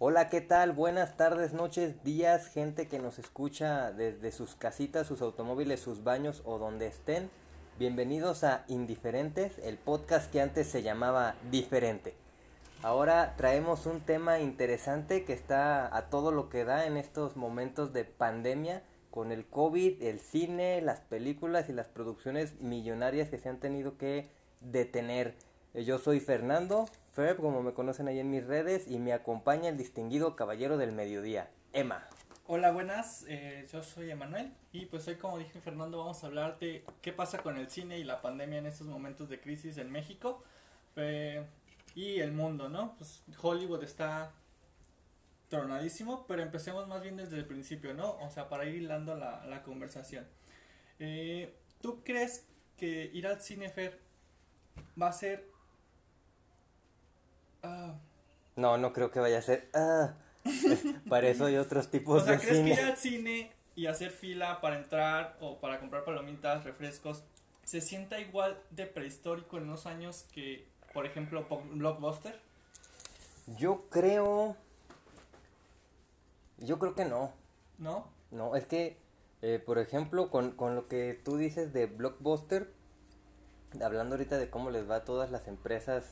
Hola, ¿qué tal? Buenas tardes, noches, días, gente que nos escucha desde sus casitas, sus automóviles, sus baños o donde estén. Bienvenidos a Indiferentes, el podcast que antes se llamaba Diferente. Ahora traemos un tema interesante que está a todo lo que da en estos momentos de pandemia con el COVID, el cine, las películas y las producciones millonarias que se han tenido que detener. Yo soy Fernando, Ferb, como me conocen ahí en mis redes, y me acompaña el distinguido caballero del mediodía, Emma. Hola, buenas, eh, yo soy Emanuel y pues hoy como dije Fernando vamos a hablar de qué pasa con el cine y la pandemia en estos momentos de crisis en México eh, y el mundo, ¿no? Pues Hollywood está tronadísimo, pero empecemos más bien desde el principio, ¿no? O sea, para ir hilando la, la conversación. Eh, ¿Tú crees que ir al cine, Fer, va a ser Ah. No, no creo que vaya a ser. Ah. para eso hay otros tipos o sea, de ¿crees cine. que ir al cine y hacer fila para entrar o para comprar palomitas, refrescos, se sienta igual de prehistórico en unos años que, por ejemplo, Blockbuster? Yo creo. Yo creo que no. ¿No? No, es que, eh, por ejemplo, con, con lo que tú dices de Blockbuster, hablando ahorita de cómo les va a todas las empresas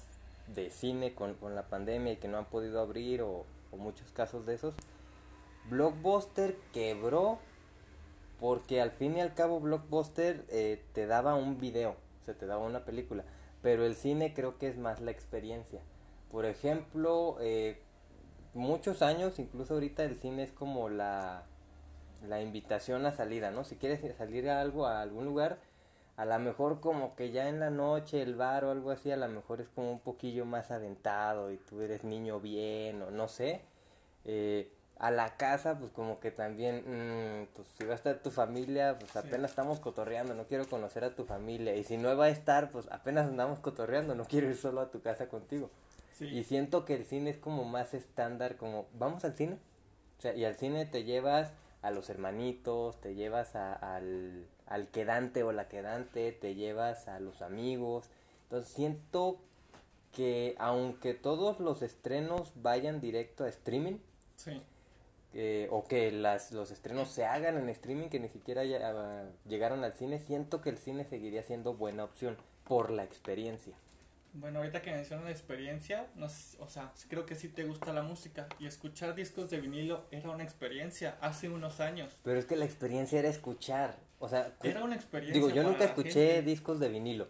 de cine con, con la pandemia y que no han podido abrir o, muchos casos de esos, Blockbuster quebró porque al fin y al cabo Blockbuster eh, te daba un video, o sea, te daba una película, pero el cine creo que es más la experiencia. Por ejemplo, eh, muchos años, incluso ahorita el cine es como la, la invitación a salida, ¿no? Si quieres salir a algo, a algún lugar, a lo mejor como que ya en la noche el bar o algo así, a lo mejor es como un poquillo más aventado y tú eres niño bien o no sé. Eh, a la casa, pues como que también, mm, pues si va a estar tu familia, pues apenas estamos cotorreando, no quiero conocer a tu familia. Y si no va a estar, pues apenas andamos cotorreando, no quiero ir solo a tu casa contigo. Y siento que el cine es como más estándar, como, vamos al cine. O sea, y al cine te llevas a los hermanitos, te llevas a, al al quedante o la quedante, te llevas a los amigos. Entonces siento que aunque todos los estrenos vayan directo a streaming, eh, o que las, los estrenos se hagan en streaming, que ni siquiera ya, llegaron al cine, siento que el cine seguiría siendo buena opción por la experiencia. Bueno, ahorita que mencionas la experiencia, no o sea, creo que sí te gusta la música y escuchar discos de vinilo era una experiencia hace unos años. Pero es que la experiencia era escuchar, o sea, era una experiencia. Digo, yo nunca escuché discos de vinilo.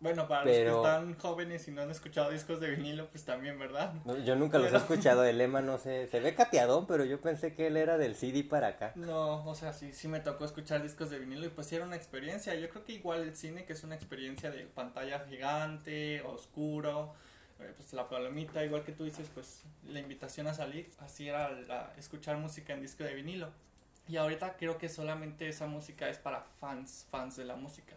Bueno, para los que están jóvenes y no han escuchado discos de vinilo, pues también, ¿verdad? yo nunca los he escuchado, el lema no sé, se ve cateadón, pero yo pensé que él era del CD para acá. No, o sea, sí, sí me tocó escuchar discos de vinilo y pues sí era una experiencia. Yo creo que igual el cine, que es una experiencia de pantalla gigante, oscuro, eh, pues la palomita, igual que tú dices, pues la invitación a salir, así era la, escuchar música en disco de vinilo. Y ahorita creo que solamente esa música es para fans, fans de la música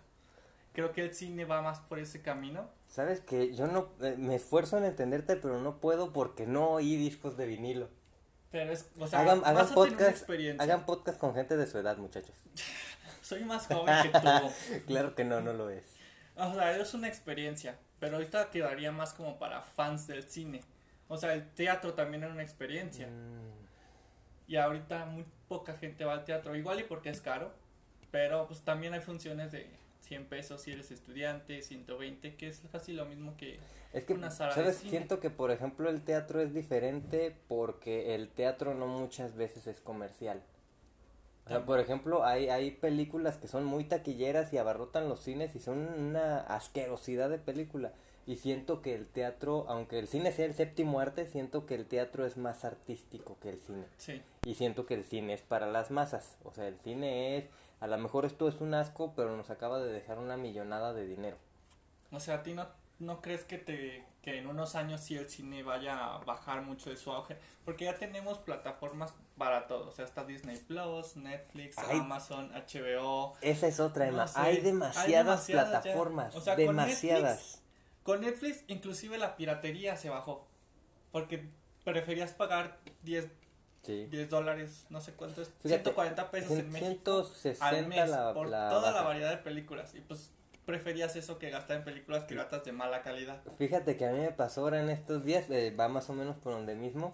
creo que el cine va más por ese camino. Sabes que yo no eh, me esfuerzo en entenderte, pero no puedo porque no oí discos de vinilo. Pero es, o sea, hagan, hagan podcast, hagan podcast con gente de su edad, muchachos. Soy más joven que tú. claro que no, no lo es. O sea, es una experiencia, pero ahorita quedaría más como para fans del cine. O sea, el teatro también es una experiencia. Mm. Y ahorita muy poca gente va al teatro, igual y porque es caro, pero pues también hay funciones de 100 pesos si eres estudiante, 120, que es casi lo mismo que, es que una sala ¿sabes? Siento que, por ejemplo, el teatro es diferente porque el teatro no muchas veces es comercial. O sea, por ejemplo, hay, hay películas que son muy taquilleras y abarrotan los cines y son una asquerosidad de película. Y siento que el teatro, aunque el cine sea el séptimo arte, siento que el teatro es más artístico que el cine. Sí. Y siento que el cine es para las masas. O sea, el cine es a lo mejor esto es un asco, pero nos acaba de dejar una millonada de dinero. O sea, ¿a ti no, no crees que, te, que en unos años sí el cine vaya a bajar mucho de su auge? Porque ya tenemos plataformas para todo. O sea, está Disney Plus, Netflix, Amazon, HBO. Esa es otra, Emma. hay, demasiadas plataformas. O sea, demasiadas. Con Netflix, inclusive la piratería se bajó. Porque preferías pagar 10 10 dólares, no sé cuánto es, 140 pesos en México al mes por toda la variedad de películas. Y pues preferías eso que gastar en películas piratas de mala calidad. Fíjate que a mí me pasó ahora en estos días, eh, va más o menos por donde mismo.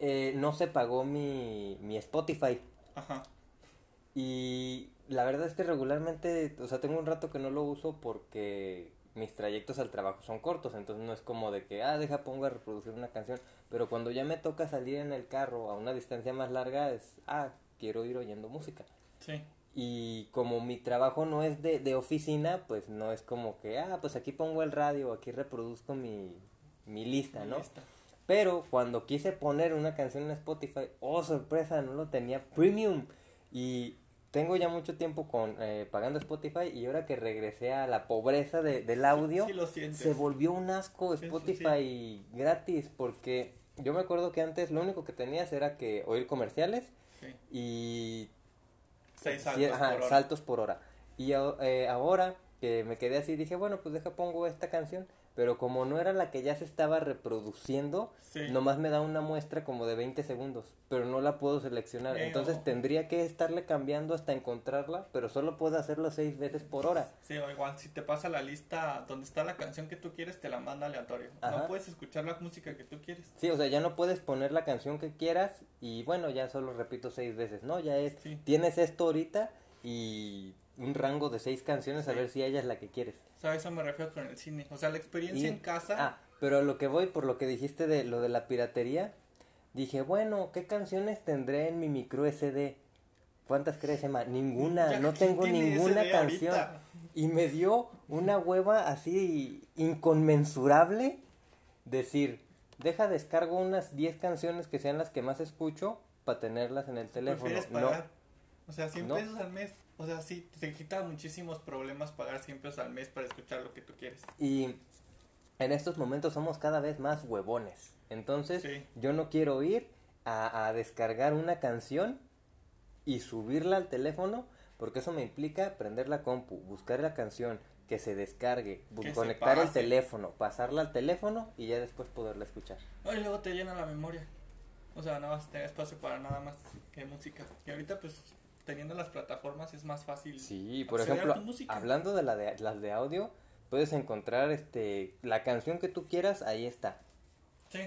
eh, no se pagó mi, mi Spotify. Ajá. Y la verdad es que regularmente, o sea, tengo un rato que no lo uso porque mis trayectos al trabajo son cortos, entonces no es como de que, ah, deja pongo a reproducir una canción, pero cuando ya me toca salir en el carro a una distancia más larga es, ah, quiero ir oyendo música. Sí. Y como mi trabajo no es de, de oficina, pues no es como que, ah, pues aquí pongo el radio, aquí reproduzco mi, mi lista, ¿no? Listo. Pero cuando quise poner una canción en Spotify, oh sorpresa, no lo tenía premium. Y tengo ya mucho tiempo con eh, pagando Spotify y ahora que regresé a la pobreza de, del audio, Sí se volvió un asco sí, Spotify gratis porque yo me acuerdo que antes lo único que tenías era que oír comerciales y Seis saltos ajá, por hora. saltos por hora. Y eh, ahora que me quedé así dije, bueno, pues deja pongo esta canción, pero como no era la que ya se estaba reproduciendo, Sí. nomás me da una muestra como de 20 segundos, pero no la puedo seleccionar. Entonces tendría que estarle cambiando hasta encontrarla, pero solo puedo hacerlo seis veces por hora. Sí, o igual si te pasa la lista donde está la canción que tú quieres, te la manda aleatorio. Ajá. No puedes escuchar la música que tú quieres. Sí, o sea, ya no puedes poner la canción que quieras y bueno, ya solo repito seis veces, ¿no? Ya es, Sí. tienes esto ahorita y un rango de seis canciones a ver si ella es la que quieres. Sea, a eso me refiero con el cine. O sea, la experiencia Y- en casa. Ah, pero a lo que voy, por lo que dijiste de lo de la piratería, dije, bueno, ¿qué canciones tendré en mi micro SD? ¿Cuántas crees, Emma? Ninguna, ya no tengo ninguna SD canción. ahorita. Y me dio una hueva así inconmensurable decir, deja descargo unas 10 canciones que sean las que más escucho para tenerlas en el teléfono. No. O sea, 100 No. pesos al mes. O sea, sí, te quita muchísimos problemas pagar 100 pesos al mes para escuchar lo que tú quieres. Y en estos momentos somos cada vez más huevones. Entonces, Sí. yo no quiero ir a, a descargar una canción y subirla al teléfono, porque eso me implica prender la compu, buscar la canción, que se descargue, se conectar el teléfono, pasarla al teléfono y ya después poderla escuchar. No, y luego te llena la memoria. O sea, no vas a tener espacio para nada más que música. Y ahorita, pues, teniendo las plataformas es más fácil. Sí, por ejemplo, hablando de, la de las de audio, puedes encontrar este la canción que tú quieras, ahí está. Sí,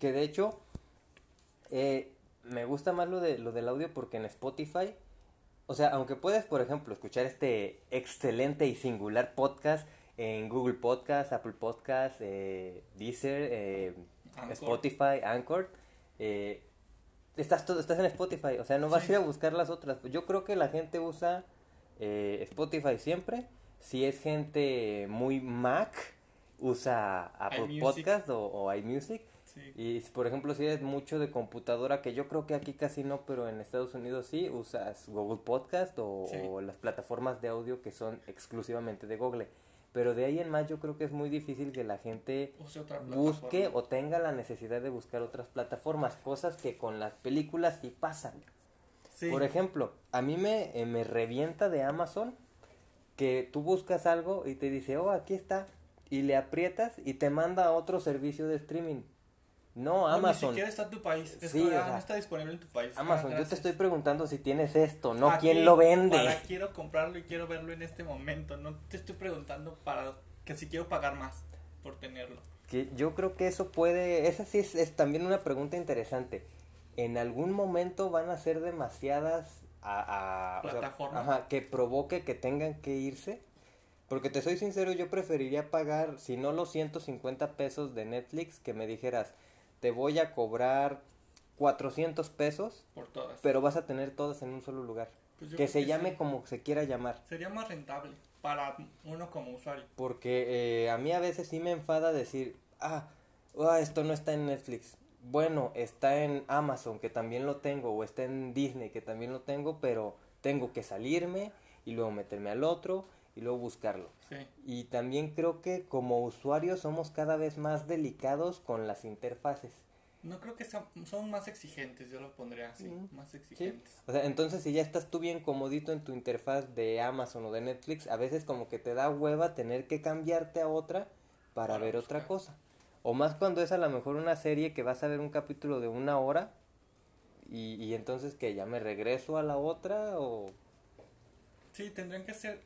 Que de hecho, eh, me gusta más lo, de, lo del audio porque en Spotify, o sea, aunque puedes, por ejemplo, escuchar este excelente y singular podcast en Google Podcast, Apple Podcast, eh, Deezer, eh, Anchor. Spotify, Anchor, eh, estás, todo, estás en Spotify, o sea, no vas Sí. a ir a buscar las otras. Yo creo que la gente usa eh, Spotify siempre. Si es gente muy Mac, usa Apple iMusic. Podcast o, o iMusic. sí. Y por ejemplo, si eres mucho de computadora, que yo creo que aquí casi no, pero en Estados Unidos sí, usas Google Podcast o, Sí. o las plataformas de audio que son exclusivamente de Google. Pero de ahí en más yo creo que es muy difícil que la gente busque o tenga la necesidad de buscar otras plataformas, cosas que con las películas sí pasan. Sí. Por ejemplo, a mí me, eh, me revienta de Amazon que tú buscas algo y te dice, oh, aquí está, y le aprietas y te manda a otro servicio de streaming. No, No, Amazon. Ni siquiera está en tu país. Es Sí, como, o sea, no está disponible en tu país. Ah, Amazon, yo te estoy preguntando si tienes esto, no Aquí, quién lo vende. Para quiero comprarlo y quiero verlo en este momento. No te estoy preguntando para que si quiero pagar más por tenerlo. Que yo creo que eso puede, esa sí es, es también una pregunta interesante. En algún momento van a ser demasiadas a, a- o sea, Plataformas. ajá, que provoque que tengan que irse. Porque te soy sincero, yo preferiría pagar, si no los 150 pesos de Netflix, que me dijeras, te voy a cobrar 400 pesos, Por todas. pero vas a tener todas en un solo lugar. Pues Que se llame sí. como se quiera llamar. Sería más rentable para uno como usuario. Porque eh, a mí a veces sí me enfada decir, ah, ah, esto no está en Netflix. Bueno, está en Amazon, que también lo tengo, o está en Disney, que también lo tengo, pero tengo que salirme y luego meterme al otro y luego buscarlo. Sí. Y también creo que como usuarios somos cada vez más delicados con las interfaces. No creo que sean, son más exigentes, yo lo pondría así, Mm. más ¿sí? exigentes. O sea, entonces si ya estás tú bien comodito en tu interfaz de Amazon o de Netflix, a veces como que te da hueva tener que cambiarte a otra para, Para ver otra cosa. O más cuando es a lo mejor una serie que vas a ver un capítulo de una hora y, y entonces que ya me regreso a la otra o... Sí, tendrían que ser,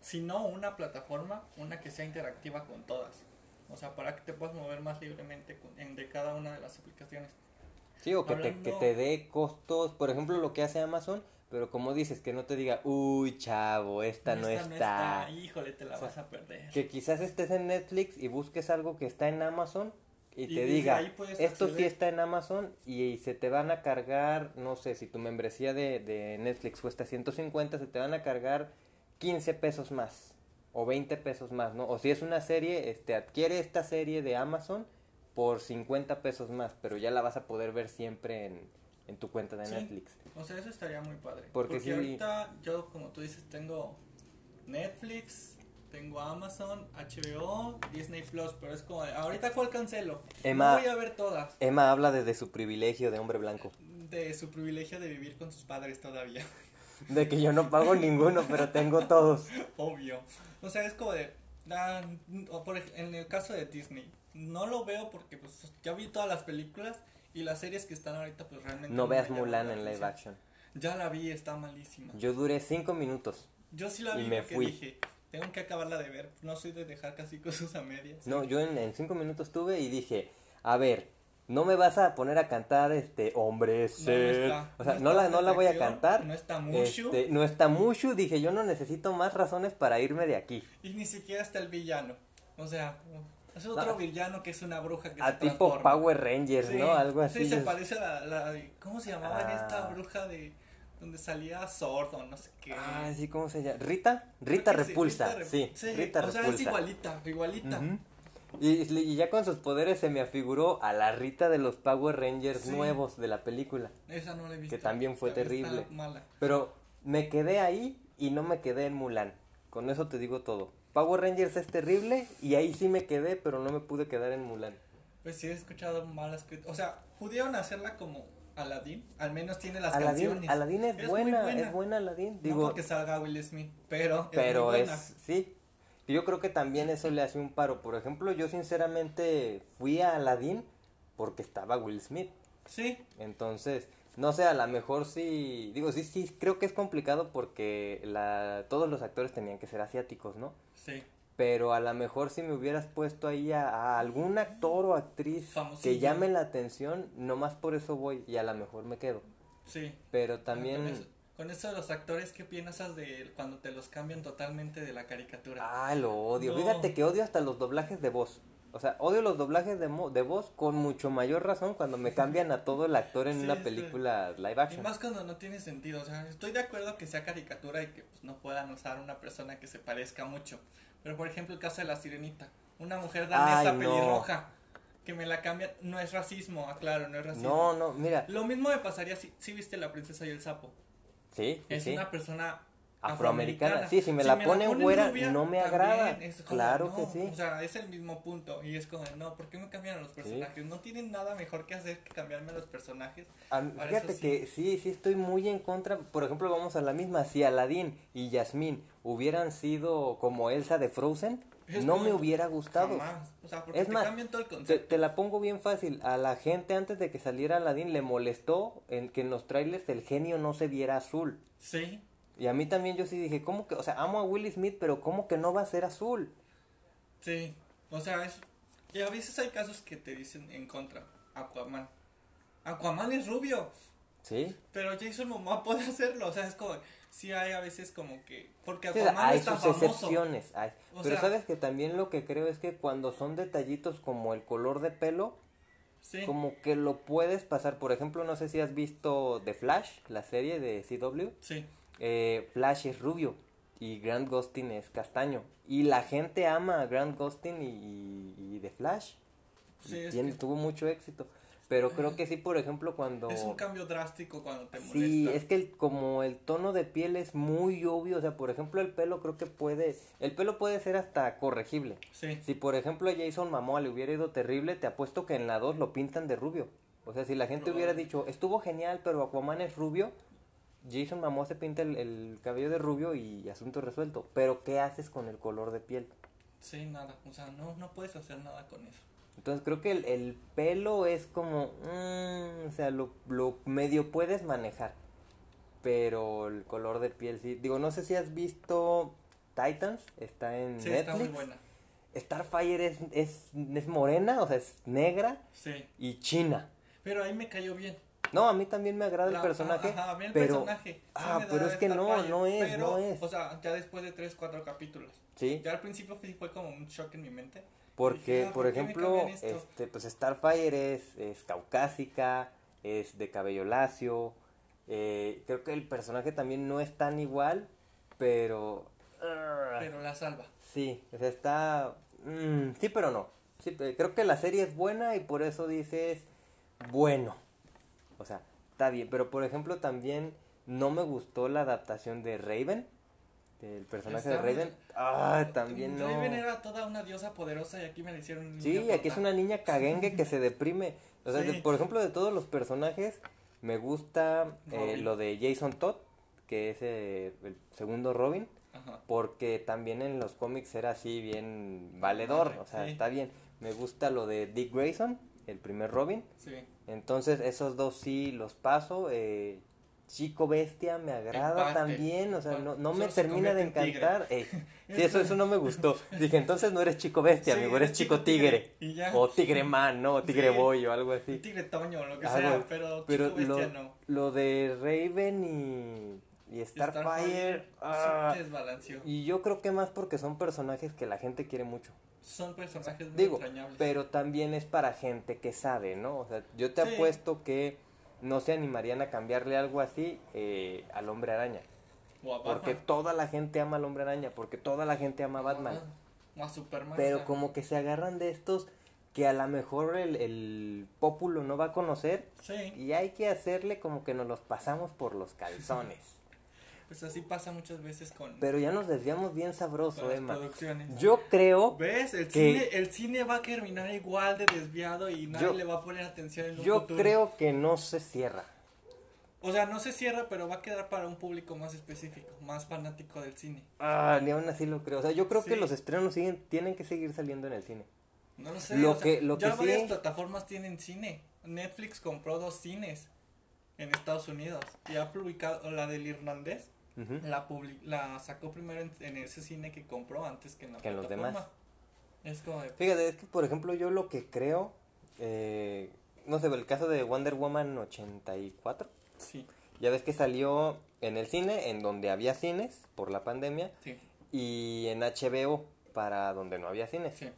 si no una plataforma, una que sea interactiva con todas. O sea, para que te puedas mover más libremente con- entre cada una de las aplicaciones. Sí, o que, te, que te dé costos, por ejemplo, lo que hace Amazon, pero como dices, que no te diga, uy, chavo, esta no, está. Híjole, te la vas a perder. Que quizás estés en Netflix y busques algo que está en Amazon y, te diga, esto sí está en Amazon y, se te van a cargar, no sé, si tu membresía de, de Netflix cuesta 150, se te van a cargar 15 pesos más o 20 pesos más, ¿no? O si es una serie, este, adquiere esta serie de Amazon por 50 pesos más, pero ya la vas a poder ver siempre en, en tu cuenta de Netflix. O sea, eso estaría muy padre. Porque, ahorita yo, como tú dices, tengo Netflix, tengo Amazon, HBO, Disney Plus, pero es como, ahorita cuál cancelo. Emma, no voy a ver todas. Emma habla desde su privilegio de hombre blanco. De su privilegio de vivir con sus padres todavía. De que yo no pago ninguno, pero tengo todos. Obvio. O sea, es como de, ah, por, en el caso de Disney, no lo veo porque pues ya vi todas las películas y las series que están ahorita, pues realmente. No, veas Mulan en live action. Ya la vi, está malísima. Yo duré cinco minutos. Yo sí la vi y me fui. dije, tengo que acabarla de ver. No soy de dejar casi cosas a medias. No, yo en, cinco minutos tuve y dije, a ver, no me vas a poner a cantar este hombre o sea no, la no la voy a cantar no está Mushu este, no está Mushu dije yo no necesito más razones para irme de aquí y ni siquiera está el villano o sea es otro villano que es una bruja que a tipo Power Rangers, ¿no? Algo así. Sí, se parece a la, ¿Cómo se llamaba esta ah. bruja de donde salía Sordo, no sé qué? Ah, sí, ¿cómo se llama? ¿Rita? Rita Repulsa, sí, Rita, Repulsa. O sea, es igualita, igualita. Y, ya con sus poderes se me afiguró a la Rita de los Power Rangers nuevos de la película. Esa no la he visto. Que también fue terrible. Pero me quedé ahí y no me quedé en Mulan. Con eso te digo todo. Power Rangers es terrible y ahí sí me quedé, pero no me pude quedar en Mulan. Pues sí he escuchado malas críticas. O sea, pudieron hacerla como Aladdin, al menos tiene las canciones. Aladdin es, buena, es buena Aladdin. Digo, no porque salga Will Smith, pero pero es, sí. Yo creo que también eso le hace un paro. Por ejemplo, yo sinceramente fui a Aladdin porque estaba Will Smith. Sí. Entonces, no sé, a lo mejor sí, digo, sí, sí, creo que es complicado porque la, todos los actores tenían que ser asiáticos, ¿no? Sí. Pero a lo mejor si me hubieras puesto ahí a, algún actor o actriz que llame la atención, nomás por eso voy y a lo mejor me quedo. Sí. Pero también... Con eso, de los actores, ¿qué piensas de cuando te los cambian totalmente de la caricatura? Ah, lo odio. Fíjate que odio hasta los doblajes de voz. O sea, odio los doblajes de, de voz con mucho mayor razón cuando me cambian a todo el actor en una película live action. Y más cuando no tiene sentido. O sea, estoy de acuerdo que sea caricatura y que pues, no puedan usar una persona que se parezca mucho. Pero por ejemplo, el caso de la sirenita. Una mujer danesa pelirroja que me la cambian. No es racismo, aclaro, no es racismo. No, no, mira. Lo mismo me pasaría si, si viste La princesa y el sapo. Sí. Es una persona afroamericana. Sí, si me, la, ponen güera, no me agrada. claro que sí. O sea, es el mismo punto. Y es como, no, ¿por qué me cambian a los personajes? No tienen nada mejor que hacer que cambiarme a los personajes. fíjate que sí, sí estoy muy en contra. Por ejemplo, vamos a la misma. Si Aladdin y Yasmín hubieran sido como Elsa de Frozen, no me hubiera gustado. O sea, porque es te más, cambian todo el concepto. Te, te, la pongo bien fácil. A la gente antes de que saliera Aladdin le molestó en que en los trailers el genio no se viera azul. Sí. Y a mí también yo sí dije, ¿cómo que? O sea, amo a Will Smith, pero ¿cómo que no va a ser azul? Sí, o sea, es... Y a veces hay casos que te dicen en contra. Aquaman. Aquaman es rubio. Sí. Pero Jason Momoa puede hacerlo, o sea, es como... Sí hay a veces como que... Porque Aquaman es tan sus excepciones. pero sabes que también lo que creo es que cuando son detallitos como el color de pelo... Sí. Como que lo puedes pasar. Por ejemplo, no sé si has visto The Flash, la serie de CW. Sí eh, Flash es rubio y Grant Gustin es castaño. Y la gente ama a Grant Gustin y, y, The Flash. y Tuvo mucho éxito. Pero creo que sí, por ejemplo, cuando... Es un cambio drástico cuando te molesta. Sí, es que como el tono de piel es muy obvio, o sea, por ejemplo, el pelo creo que puede... El pelo puede ser hasta corregible. Sí. Si, por ejemplo, a Jason Momoa le hubiera ido terrible, te apuesto que en la 2 lo pintan de rubio. O sea, si la gente hubiera dicho, estuvo genial, pero Aquaman es rubio, Jason Momoa se pinta el, cabello de rubio y asunto resuelto. Pero ¿qué haces con el color de piel? Sí, nada. O sea, no, no puedes hacer nada con eso. Entonces creo que el, pelo es como... Mm, o sea, lo, lo, medio puedes manejar. Pero el color de piel sí. Digo, no sé si has visto Titans. Está en sí, Netflix. Está muy buena. Starfire es, es, es morena, o sea, es negra. Sí. Y china. Pero ahí me cayó bien. No, a mí también me agrada La- el personaje, ajá, a mí el pero personaje. sí ah, pero es que no, no es, pero, no es. O sea, ya después de 3, 4 capítulos. sí, Ya al principio fue como un shock en mi mente. Porque por ¿por qué me ejemplo, este pues Starfire es es caucásica, es de cabello lacio, eh, creo que el personaje también no es tan igual, pero ah, Pero la salva. Sí, o sea, está... mm, sí, pero no. Sí, pe- creo que la serie es buena y por eso dices, bueno. O sea, está bien. Pero, por ejemplo, también no me gustó la adaptación de Raven. Del personaje de Raven. Ah, también no. Raven era toda una diosa poderosa y aquí me la hicieron Sí, aquí es una niña caguengue que se deprime. O sea, Sí. de- por ejemplo, de todos los personajes, me gusta eh, lo de Jason Todd, que es eh, el segundo Robin. Ajá. porque también en los cómics era así bien valedor, o sea, sí. está bien. Me gusta lo de Dick Grayson, el primer Robin. Sí. Entonces, esos dos sí los paso. eh, Chico Bestia me agrada también, o sea, no, no me termina de encantar. Ey, sí, eso, eso no me gustó. Dije, entonces no eres Chico Bestia, Sí, amigo, eres Chico Tigre. O Tigre Man, ¿no? O Tigre Sí. Boy o algo así. tigre toño o lo que sea, pero, Pero chico bestia lo, no. lo de Raven y, y Starfire... ah, sí desbalanceó. y yo creo que más porque son personajes que la gente quiere mucho. Son personajes muy Digo, extrañables. pero también es para gente que sabe, ¿no? O sea, yo te Sí. apuesto que no se animarían a cambiarle algo así eh, al hombre araña. O a Porque toda la gente ama al hombre araña, porque toda la gente ama a Batman. O a Superman. Pero como que se agarran de estos que a lo mejor el, el pópulo no va a conocer Sí, y hay que hacerle como que nos los pasamos por los calzones. Pues así pasa muchas veces con, Pero ya nos desviamos bien sabroso, Emma. producciones. Yo creo ¿Ves? El, que- cine, el cine va a terminar igual de desviado y nadie Yo- le va a poner atención en un Yo futuro. creo que no se cierra. O sea, no se cierra, pero va a quedar para un público más específico, más fanático del cine. Ah, ni aún así lo creo. O sea, yo creo que Sí. los estrenos siguen, tienen que seguir saliendo en el cine. No lo sé. Lo o sea, que- lo ya que varias sí- plataformas tienen cine. Netflix compró dos cines en Estados Unidos y ha publicado la del irlandés. La, publi- la sacó primero en, en ese cine que compró antes que en la Que los demás. Es como de, Fíjate, es que por ejemplo yo lo que creo, eh, no sé, el caso de Wonder Woman 84, sí, ya ves que salió en el cine, en donde había cines por la pandemia, sí, y en HBO para donde no había cines. sí.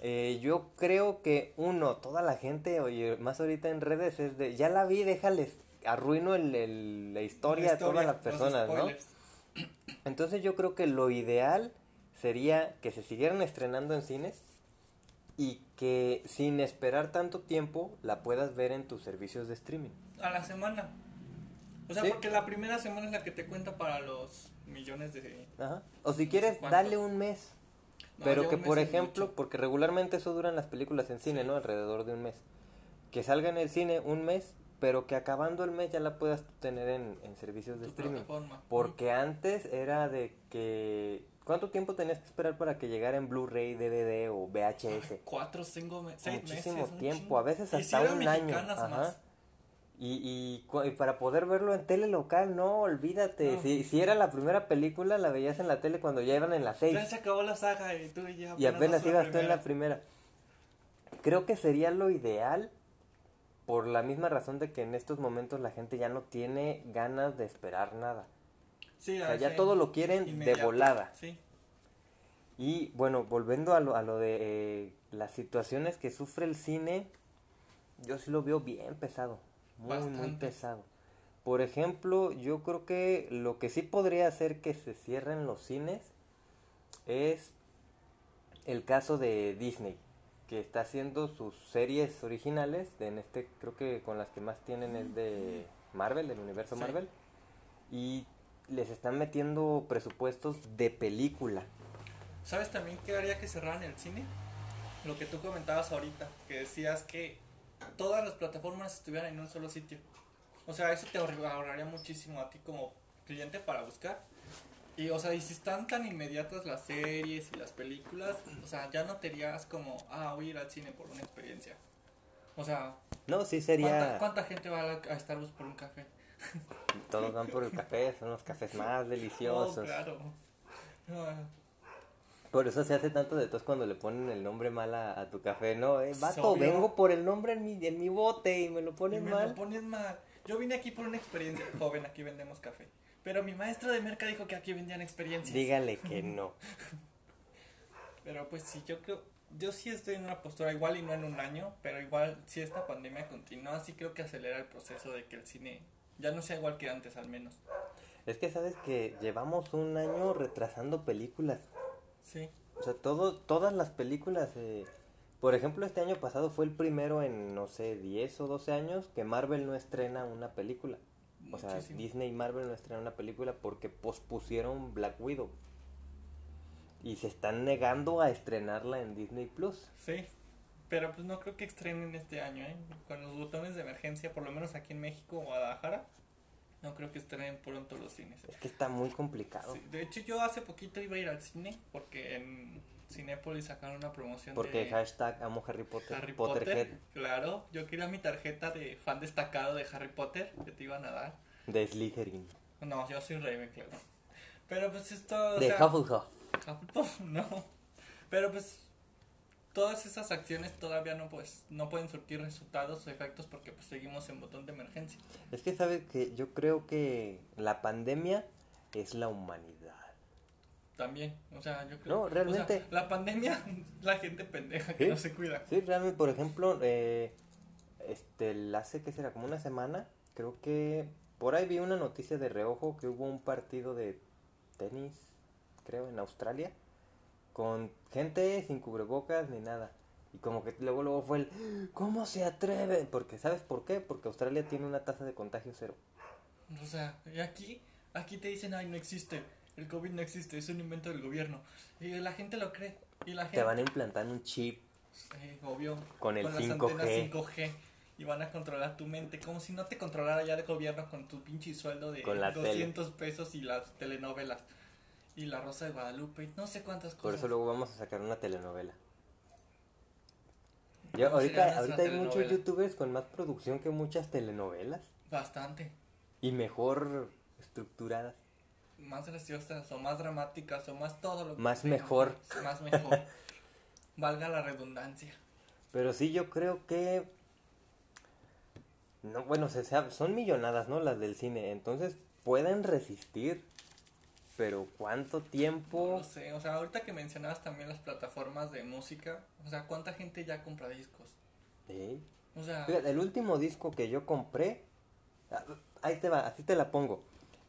Eh, yo creo que uno, toda la gente, oye, más ahorita en redes es de, ya la vi, déjales, arruino el, el- la historia a todas las personas, ¿no? Entonces yo creo que lo ideal sería que se siguieran estrenando en cines y que sin esperar tanto tiempo la puedas ver en tus servicios de streaming. A la semana. O sea, Sí. porque la primera semana es la que te cuenta para los millones de... Ajá. O si quieres, dale un mes. No, pero que por ejemplo, mucho. porque regularmente eso duran las películas en cine, Sí. ¿no? Alrededor de un mes. Que salga en el cine un mes, pero que acabando el mes ya la puedas tener en, en servicios de tu streaming. plataforma. Porque antes era de que... ¿Cuánto tiempo tenías que esperar para que llegara en Blu-ray, DVD o VHS? Cuatro, cinco, me- seis Muchísimo meses. un tiempo, a veces Y si hasta un año. Ajá. más. Y, y, y para poder verlo en tele local, no, olvídate. No. Si, si era la primera película, la veías en la tele cuando ya iban en las seis. Ya se acabó la saga y tú ya Y apenas vas a ibas tú en la primera. Creo que sería lo ideal por la misma razón de que en estos momentos la gente ya no tiene ganas de esperar nada. Sí, O sea, ya sí, todo lo quieren de volada. Sí, Y bueno, volviendo a lo, a lo de eh, las situaciones que sufre el cine, yo sí lo veo bien pesado, muy, muy pesado. Por ejemplo, yo creo que lo que sí podría hacer que se cierren los cines es el caso de Disney, que está haciendo sus series originales, de- en este creo que con las que más tienen es de Marvel, del universo Sí. Marvel, y les están metiendo presupuestos de película. ¿Sabes también qué haría que cerraran el cine? Lo que tú comentabas ahorita, que decías que todas las plataformas estuvieran en un solo sitio. O sea, eso te ahorr- ahorraría muchísimo a ti como cliente para buscar. Y, o sea, y si están tan inmediatas las series y las películas, o sea, ya no te irías como, ah, voy a ir al cine por una experiencia. O sea, No, sí ¿cuánta, sería... cuánta gente va a, a Starbucks por un café? Todos van por el café, son los cafés más Oh, deliciosos. claro. Por eso se hace tanto de tos cuando le ponen el nombre mal a, a tu café, ¿no? Eh, vato, Obvio. vengo por el nombre en mi, en mi bote y me lo Y ponen me mal. lo pones mal. Yo vine aquí por una experiencia. Joven, aquí vendemos café. Pero mi maestro de merca dijo que aquí vendían experiencias. Dígale que no. Pero pues sí, yo creo, yo sí estoy en una postura igual y no en un año, pero igual si esta pandemia continúa, sí creo que acelera el proceso de que el cine ya no sea igual que antes al menos. Es que sabes que llevamos un año retrasando películas. Sí, O sea, todo, todas las películas, eh, por ejemplo, este año pasado fue el primero en, no sé, 10 o 12 años que Marvel no estrena una película. O sea. Disney y Marvel no estrenan una película porque pospusieron Black Widow. Y se están negando a estrenarla en Disney Plus. Sí, pero pues no creo que estrenen este año, ¿eh? Con los botones de emergencia, por lo menos aquí en México o Guadalajara, no creo que estrenen pronto los cines. Es que está muy complicado. Sí, de hecho, yo hace poquito iba a ir al cine porque en Cinépolis sacaron una promoción Porque de hashtag amo Harry Potter. Harry Potterhead Potter. Claro, yo quería mi tarjeta de fan destacado de Harry Potter que te iban a dar. de Slytherin. No, yo soy Ravenclaw. Pero pues esto, o de sea, Hufflepuff. Hufflepuff, no. Pero pues todas esas acciones todavía no pues no pueden surtir resultados o efectos porque pues seguimos en botón de emergencia. Es que sabes que yo creo que la pandemia es la humanidad. También, o sea, yo creo No, o sea, realmente. la pandemia, la gente pendeja que ¿Sí? no se cuida. Sí, realmente, por ejemplo, eh, este, hace que será como una semana, creo que por ahí vi una noticia de reojo que hubo un partido de tenis, creo, en Australia, con gente sin cubrebocas ni nada. Y como que luego, luego fue el, ¿cómo se atreve? Porque, ¿sabes por qué? Porque Australia tiene una tasa de contagio cero. O sea, y aquí, aquí te dicen, ay, no existe, el COVID no existe, es un invento del gobierno. Y la gente lo cree. Y la gente, Te van a implantar un chip Sí, obvio, con el las 5G. antenas 5G. Y van a controlar tu mente, como si no te controlara ya el gobierno con tu pinche sueldo de Con la 200 pesos y las telenovelas. Y la Rosa de Guadalupe, y no sé cuántas cosas. Por eso luego vamos a sacar una telenovela. Yo, ¿Cómo sería ahorita, hay muchos youtubers con más producción que muchas telenovelas. Bastante. Y mejor estructuradas. Más graciosas, o más dramáticas, o más todo lo que Más sea, mejor. Más mejor. Valga la redundancia. Pero sí, yo creo que... No, bueno, se sabe- son millonadas, ¿no? Las del cine. Entonces pueden resistir. Pero ¿cuánto No tiempo? lo sé, o sea, ahorita que mencionabas también las plataformas de música, o sea, ¿cuánta gente ya compra discos? Sí. O sea, Fíjate, el último disco que yo compré... ah, Ahí te va, así te la pongo.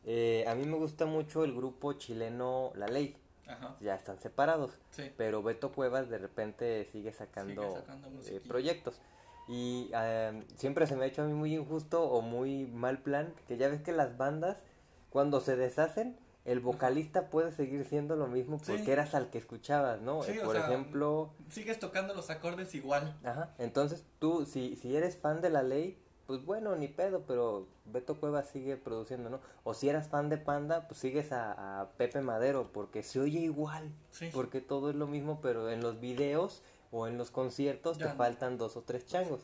Eh, a mí me gusta mucho el grupo chileno La Ley. ajá, Ya están separados. sí. pero Beto Cuevas de repente sigue sacando, Sigue sacando eh, proyectos. Y eh, siempre se me ha hecho a mí muy injusto o muy mal plan, que ya ves que las bandas, cuando se deshacen, el vocalista puede seguir siendo lo mismo Sí. porque eras al que escuchabas, ¿no? Sí, Eh, o Por sea, ejemplo, Sigues tocando los acordes igual. ajá, entonces tú, si, si eres fan de la ley, pues bueno, ni pedo, pero Beto Cuevas sigue produciendo, ¿no? O si eras fan de Panda, pues sigues a, a Pepe Madero, porque se oye igual. Sí. Porque todo es lo mismo, pero en los videos o en los conciertos Ya te no. faltan dos o tres changos.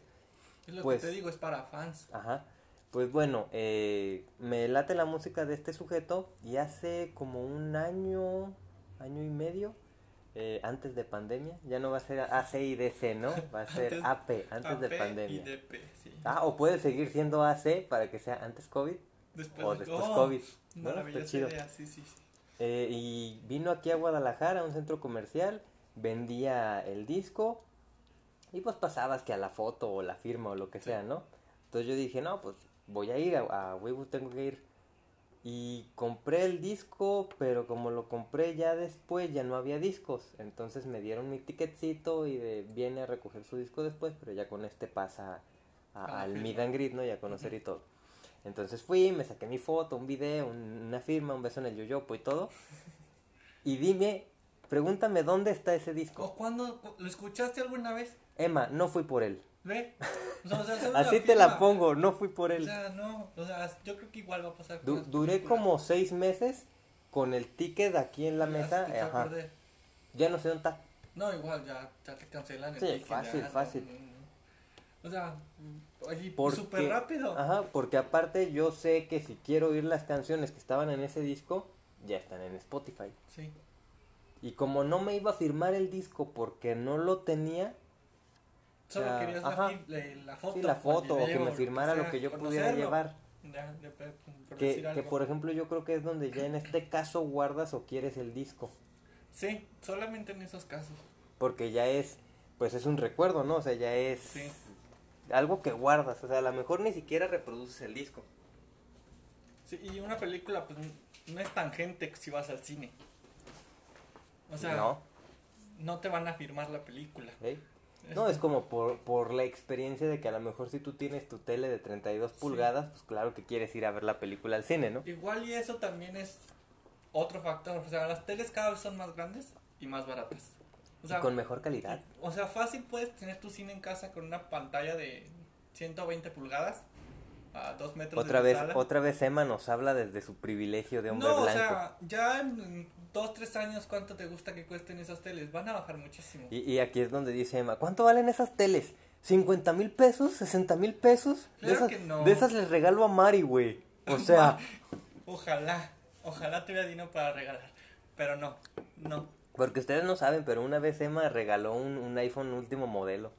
Es lo pues- que te digo, es para fans. Ajá. Pues bueno, eh, me late la música de este sujeto y hace como un año, año y medio, eh, antes de pandemia, ya no va a ser AC y DC, ¿no? Va a ser Antes- AP, antes de AP pandemia. Y DP, sí. Ah, o puede seguir siendo AC para que sea antes COVID Después, o de- después oh, COVID. ¿no? Está chido. idea, sí, sí, sí. Eh, y vino aquí a Guadalajara, a un centro comercial, vendía el disco y pues pasabas que a la foto o la firma o lo que sea, ¿no? Entonces yo dije, no, pues voy a ir, a, a tengo que ir. Y compré el disco, pero como lo compré ya después, ya no había discos. Entonces me dieron mi ticketcito y de, viene a recoger su disco después, pero ya con este pasa a- A la al meet and greet, ¿no? Y a conocer y todo. Entonces fui, me saqué mi foto, un video, un- una firma, un beso en el yoyopo y todo. Y dime, pregúntame dónde está ese disco. ¿O cuándo cu- lo escuchaste alguna vez? Emma, no fui por él. ¿Ve? O sea, o sea, solo Así te la pongo, no fui por O él. sea, no, o sea, yo creo que igual va a pasar Du- duré como seis meses con el ticket aquí en la mesa. ajá. Ya no sé dónde está. No, igual ya, ya te cancelan el Sí, ticket, fácil, ya, no, fácil. no, no. O sea, Porque- súper rápido. Ajá, porque aparte yo sé que si quiero oír las canciones que estaban en ese disco, ya están en Spotify. Sí. Y como no me iba a firmar el disco porque no lo tenía, Solo sea, querías la, ajá. fi- la- la foto. sí, la foto o que me firmara lo sea, que yo pudiera llevar. Ya, de- por Que, que por ejemplo yo creo que es donde ya en este caso guardas o quieres el disco. Sí, solamente en esos casos. Porque ya es, pues es un recuerdo, ¿no? O sea, ya es Sí. algo que guardas. O sea, a lo mejor ni siquiera reproduces el disco. Sí, y una película, pues no es tangente si vas al cine. O sea, no, no te van a firmar la película. ¿eh? No, es como por, por la experiencia de que a lo mejor si tú tienes tu tele de 32 pulgadas, pues claro que quieres ir a ver la película al cine, ¿no? Igual y eso también es otro factor. O sea, las teles cada vez son más grandes y más baratas. O sea, y con mejor calidad. o sea, fácil puedes tener tu cine en casa con una pantalla de 120 pulgadas a 2 metros Otra de vez, sala. otra vez Emma nos habla desde su privilegio de hombre no, blanco. o sea, ya en 2, 3 años, ¿cuánto te gusta que cuesten esas teles? Van a bajar muchísimo. Y, y aquí es donde dice Emma, ¿cuánto valen esas teles? ¿50 mil pesos? ¿60 mil pesos? de, esas, que no. de esas les regalo a Mari, güey. O sea, Ojalá, ojalá tuviera dinero para regalar. Pero no, no. porque ustedes no saben, pero una vez Emma regaló un, un iPhone último modelo.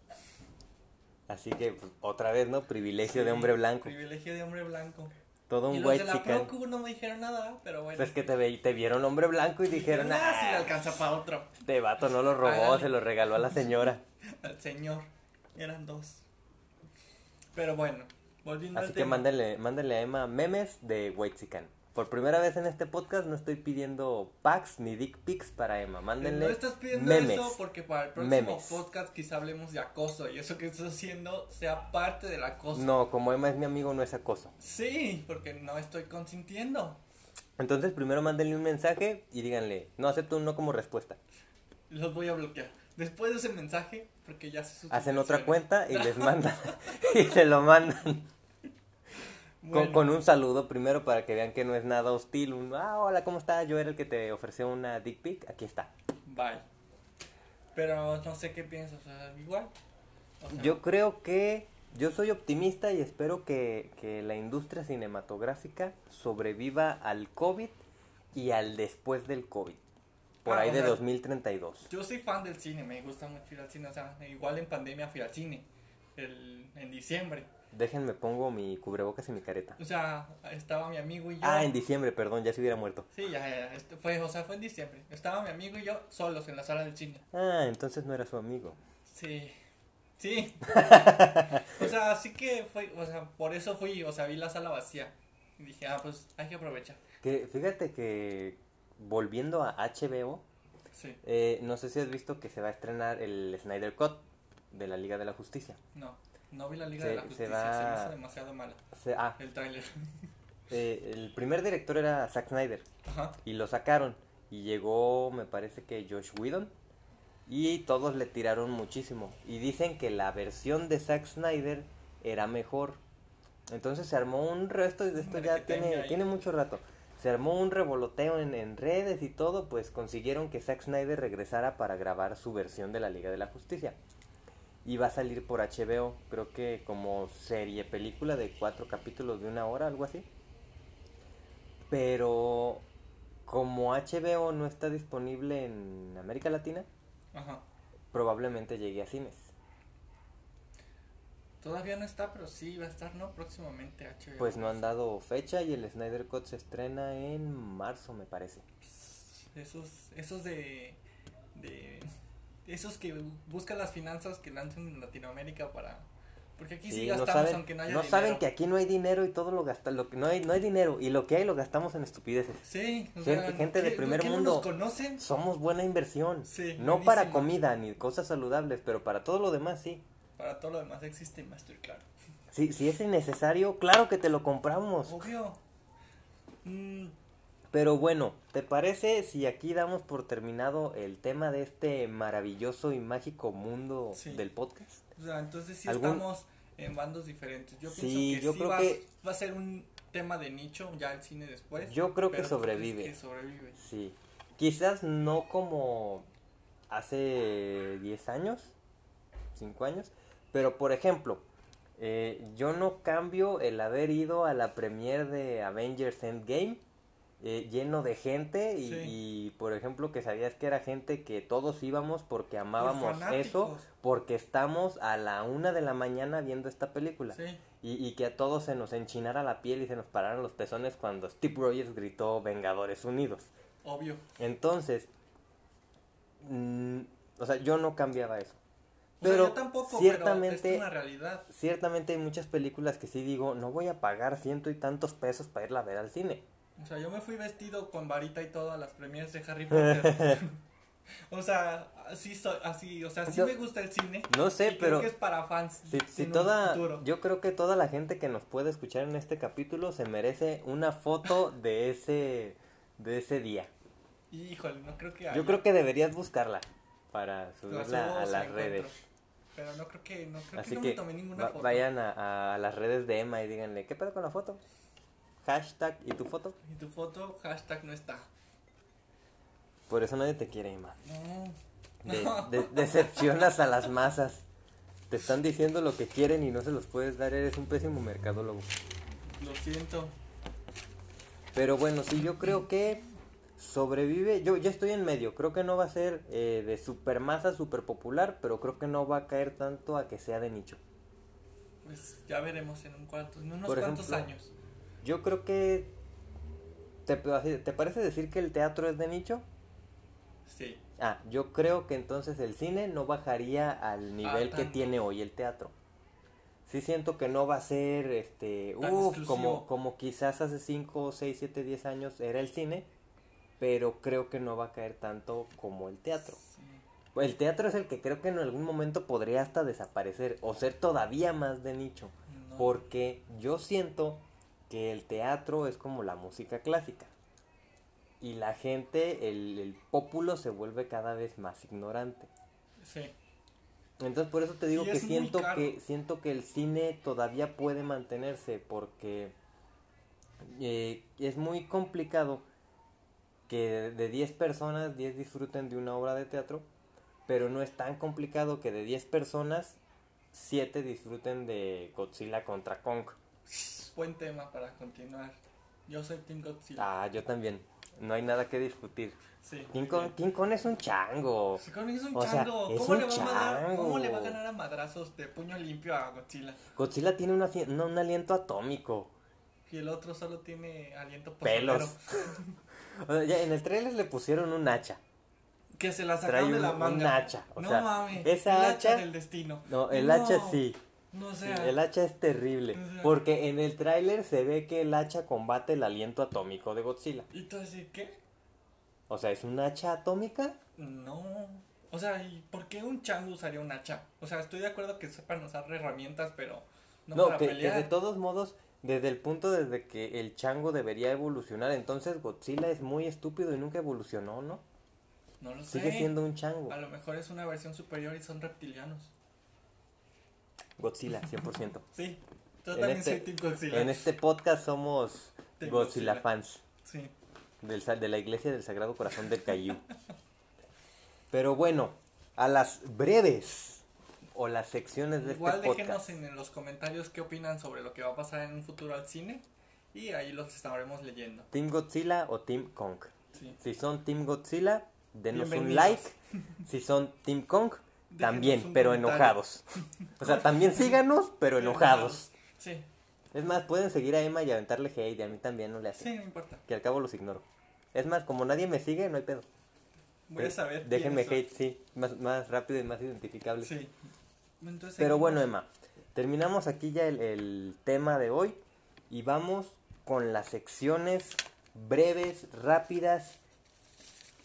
Así que, pues, otra vez, ¿no? Privilegio de hombre blanco. Privilegio de hombre blanco. Todo y un los white de la chican. Procu no me dijeron nada, pero bueno. Pues es que te, te vieron hombre blanco y dijeron, ah, si le ah, alcanza para otro. este vato no lo robó, se lo regaló a la señora. Al señor. Eran dos. Pero bueno, volviendo Así al que tema. mándenle, mándenle a Emma memes de Whitezican. Por primera vez en este podcast no estoy pidiendo packs ni dick pics para Emma. Mándenle No estás pidiendo memes. eso porque para el próximo Memes. podcast quizá hablemos de acoso y eso que estás haciendo sea parte del acoso. No, como Emma es mi amigo, no es acoso. Sí, porque no estoy consintiendo. Entonces primero mándenle un mensaje y díganle, no acepto un no como respuesta. Los voy a bloquear. Después de ese mensaje, porque ya se Hacen otra cuenta y les mandan y se lo mandan. Con, Bueno, con un saludo primero para que vean que no es nada hostil. Un, ah, hola, ¿cómo estás? Yo era el que te ofreció una dick pic. Aquí está. Bye. Pero no sé qué piensas, igual. O sea, Yo creo que yo soy optimista y espero que, que la industria cinematográfica sobreviva al COVID y al después del COVID. Por Ah, ahí de sea, 2032. Yo soy fan del cine, me gusta mucho ir al cine, o sea, igual en pandemia fui al cine, el, en diciembre. Déjenme pongo mi cubrebocas y mi careta. O sea, estaba mi amigo y yo. Ah, en diciembre, perdón, ya se hubiera muerto. Sí, ya, ya, fue, o sea, fue en diciembre. Estaba mi amigo y yo solos en la sala del cine. Ah, entonces no era su amigo. Sí, sí. o sea, así que fue, o sea, por eso fui, o sea, vi la sala vacía. Y dije, ah, pues hay que aprovechar. Que fíjate que volviendo a HBO, Sí, eh, no sé si has visto que se va a estrenar el Snyder Cut de la Liga de la Justicia. no, no vi la Liga Se- de la se Justicia, va- se me hizo demasiado mala. Se- ah, el tráiler. eh, el primer director era Zack Snyder. Ajá. y lo sacaron. Y llegó me parece que Josh Whedon. Y todos le tiraron muchísimo. Y dicen que la versión de Zack Snyder era mejor. Entonces se armó un resto de esto ya tiene tiene mucho rato. Se armó un revoloteo en, en redes y todo pues consiguieron que Zack Snyder regresara para grabar su versión de la Liga de la Justicia y va a salir por HBO creo que como serie película de cuatro capítulos de una hora algo así pero como HBO no está disponible en América Latina, Ajá. probablemente llegue a cines. Todavía no está, pero sí va a estar, ¿no? Próximamente HBO. Pues no han dado fecha y el Snyder Cut se estrena en marzo, me parece. Esos, esos de, de... Esos que buscan las finanzas que lanzan en Latinoamérica para... Porque aquí sí, Sí, no gastamos saben, aunque no haya no dinero. saben que aquí no hay dinero y todo lo gasta, lo que no hay, no hay dinero y lo que hay lo gastamos en estupideces. Sí, o Gente- sea, gente de ¿qué- primer mundo. no nos conocen? Somos buena inversión. Sí, no para comida ni cosas saludables, pero para todo lo demás sí. Para todo lo demás existe Mastercard. Si, si es innecesario, claro que te lo compramos. Obvio. Mm, Pero bueno, ¿te parece si aquí damos por terminado el tema de este maravilloso y mágico mundo Sí. del podcast? o sea, entonces sí ¿Algún- estamos en bandos diferentes. Yo Sí, pienso que yo sí creo va, que- va a ser un tema de nicho ya el cine después. Yo creo que sobrevive. que sobrevive. Sí. Quizás no como hace 10 años, 5 años, pero por ejemplo, eh, yo no cambio el haber ido a la premiere de Avengers Endgame eh, lleno de gente y, Sí. y, por ejemplo que sabías que era gente que todos íbamos porque amábamos eso, porque estamos a la una de la mañana viendo esta película. Sí. Y, y que a todos se nos enchinara la piel y se nos pararan los pezones cuando Steve Rogers gritó Vengadores Unidos. Obvio. Entonces, mm, o sea, yo no cambiaba eso. O sea, Pero yo tampoco, ciertamente, pero es una realidad. ciertamente hay muchas películas que sí digo, no voy a pagar ciento y tantos pesos para irla a ver al cine. O sea, yo me fui vestido con varita y todo a las premieres de Harry Potter. o sea, así soy, así, o sea, sí Yo- me gusta el cine. No sé, y creo pero que es para fans. si, toda, yo creo que toda la gente que nos puede escuchar en este capítulo se merece una foto de ese, de ese día. Híjole, no creo que Yo creo que deberías buscarla para La subirla a las la redes. encuentro. Pero no creo que, no creo Así que no que me tomé ninguna va- foto. vayan a, a las redes de Emma y díganle, ¿qué pedo con la foto? Hashtag y tu foto. Y tu foto, hashtag no está. Por eso nadie te quiere, Emma. No. De- de- decepcionas a las masas. Te están diciendo lo que quieren y no se los puedes dar. Eres un pésimo mercadólogo. Lo siento. Pero bueno, sí, yo creo que sobrevive. Yo ya estoy en medio. Creo que no va a ser eh, de super masa, super popular. Pero creo que no va a caer tanto a que sea de nicho. Pues ya veremos en un cuanto, en unos Por cuantos ejemplo, años. Yo creo que. ¿Te, ¿Te parece decir que el teatro es de nicho? Sí. Ah, yo creo que entonces el cine no bajaría al nivel que tiene hoy el teatro. Sí siento que no va a ser, este, uf, como, como quizás hace 5, 6, 7, 10 años era el cine, pero creo que no va a caer tanto como el teatro. Sí. El teatro es el que creo que en algún momento podría hasta desaparecer o ser todavía más de nicho, No. porque yo siento que el teatro es como la música clásica. Y la gente, el, el pópulo se vuelve cada vez más ignorante. Sí. Entonces por eso te digo que siento que siento que el cine todavía puede mantenerse porque eh, es muy complicado que de- de 10 personas 10 disfruten de una obra de teatro, pero no es tan complicado que de 10 personas 7 disfruten de Godzilla contra Kong. Buen tema para continuar. Yo soy Team Godzilla. Ah, yo también. No hay nada que discutir. Sí. King Kong. King es un chango. Sí, Kong es un O sea, chango. es ¿Cómo, un le va a mandar- chango. ¿Cómo le va a ganar a madrazos de puño limpio a Godzilla? Godzilla tiene una, un, un aliento atómico. Y el otro solo tiene aliento Pelos. O sea, ya en el trailer le pusieron un hacha. Que se la Trae sacaron de un- la un manga. hacha, o no sea, mames. esa el hacha, hacha- del destino. No, el No, hacha sí. No Sí, sea. el hacha es terrible. Sea- Porque en el tráiler se ve que el hacha combate el aliento atómico de Godzilla. ¿Y tú decís qué? O sea, ¿es un hacha atómica? No. O sea, ¿y por qué un chango usaría un hacha? O sea, estoy de acuerdo que sepan usar herramientas, pero no, No, para que, que pelear. de todos modos, desde el punto desde que el chango debería evolucionar, entonces Godzilla es muy estúpido y nunca evolucionó, ¿no? No lo sé. Sigue siendo un chango. A lo mejor es una versión superior y son reptilianos. Godzilla, 100%. Sí. Yo En también este- soy Team Godzilla. en este podcast somos Godzilla, Godzilla. fans. Sí. del, de la iglesia del Sagrado Corazón del Cayú. Pero bueno, a las breves o las secciones de Igual este déjenos podcast. en los comentarios qué opinan sobre lo que va a pasar en un futuro al cine. Y ahí los estaremos leyendo. Team Godzilla o Team Kong. Sí. Si son Team Godzilla, denos un like. Si son Team Kong, también, pero enojados. O sea, también síganos, pero enojados. Sí. Es más, pueden seguir a Emma y aventarle hate, y a mí también no le hace. Sí, no importa. Que al cabo los ignoro. Es más, como nadie me sigue, no hay pedo. Voy a saber. Eh, Déjenme quiénes hate, sí. Más, más rápido y más identificable. Sí. Entonces, Pero bueno, Emma, terminamos aquí ya el, el tema de hoy y vamos con las secciones breves, rápidas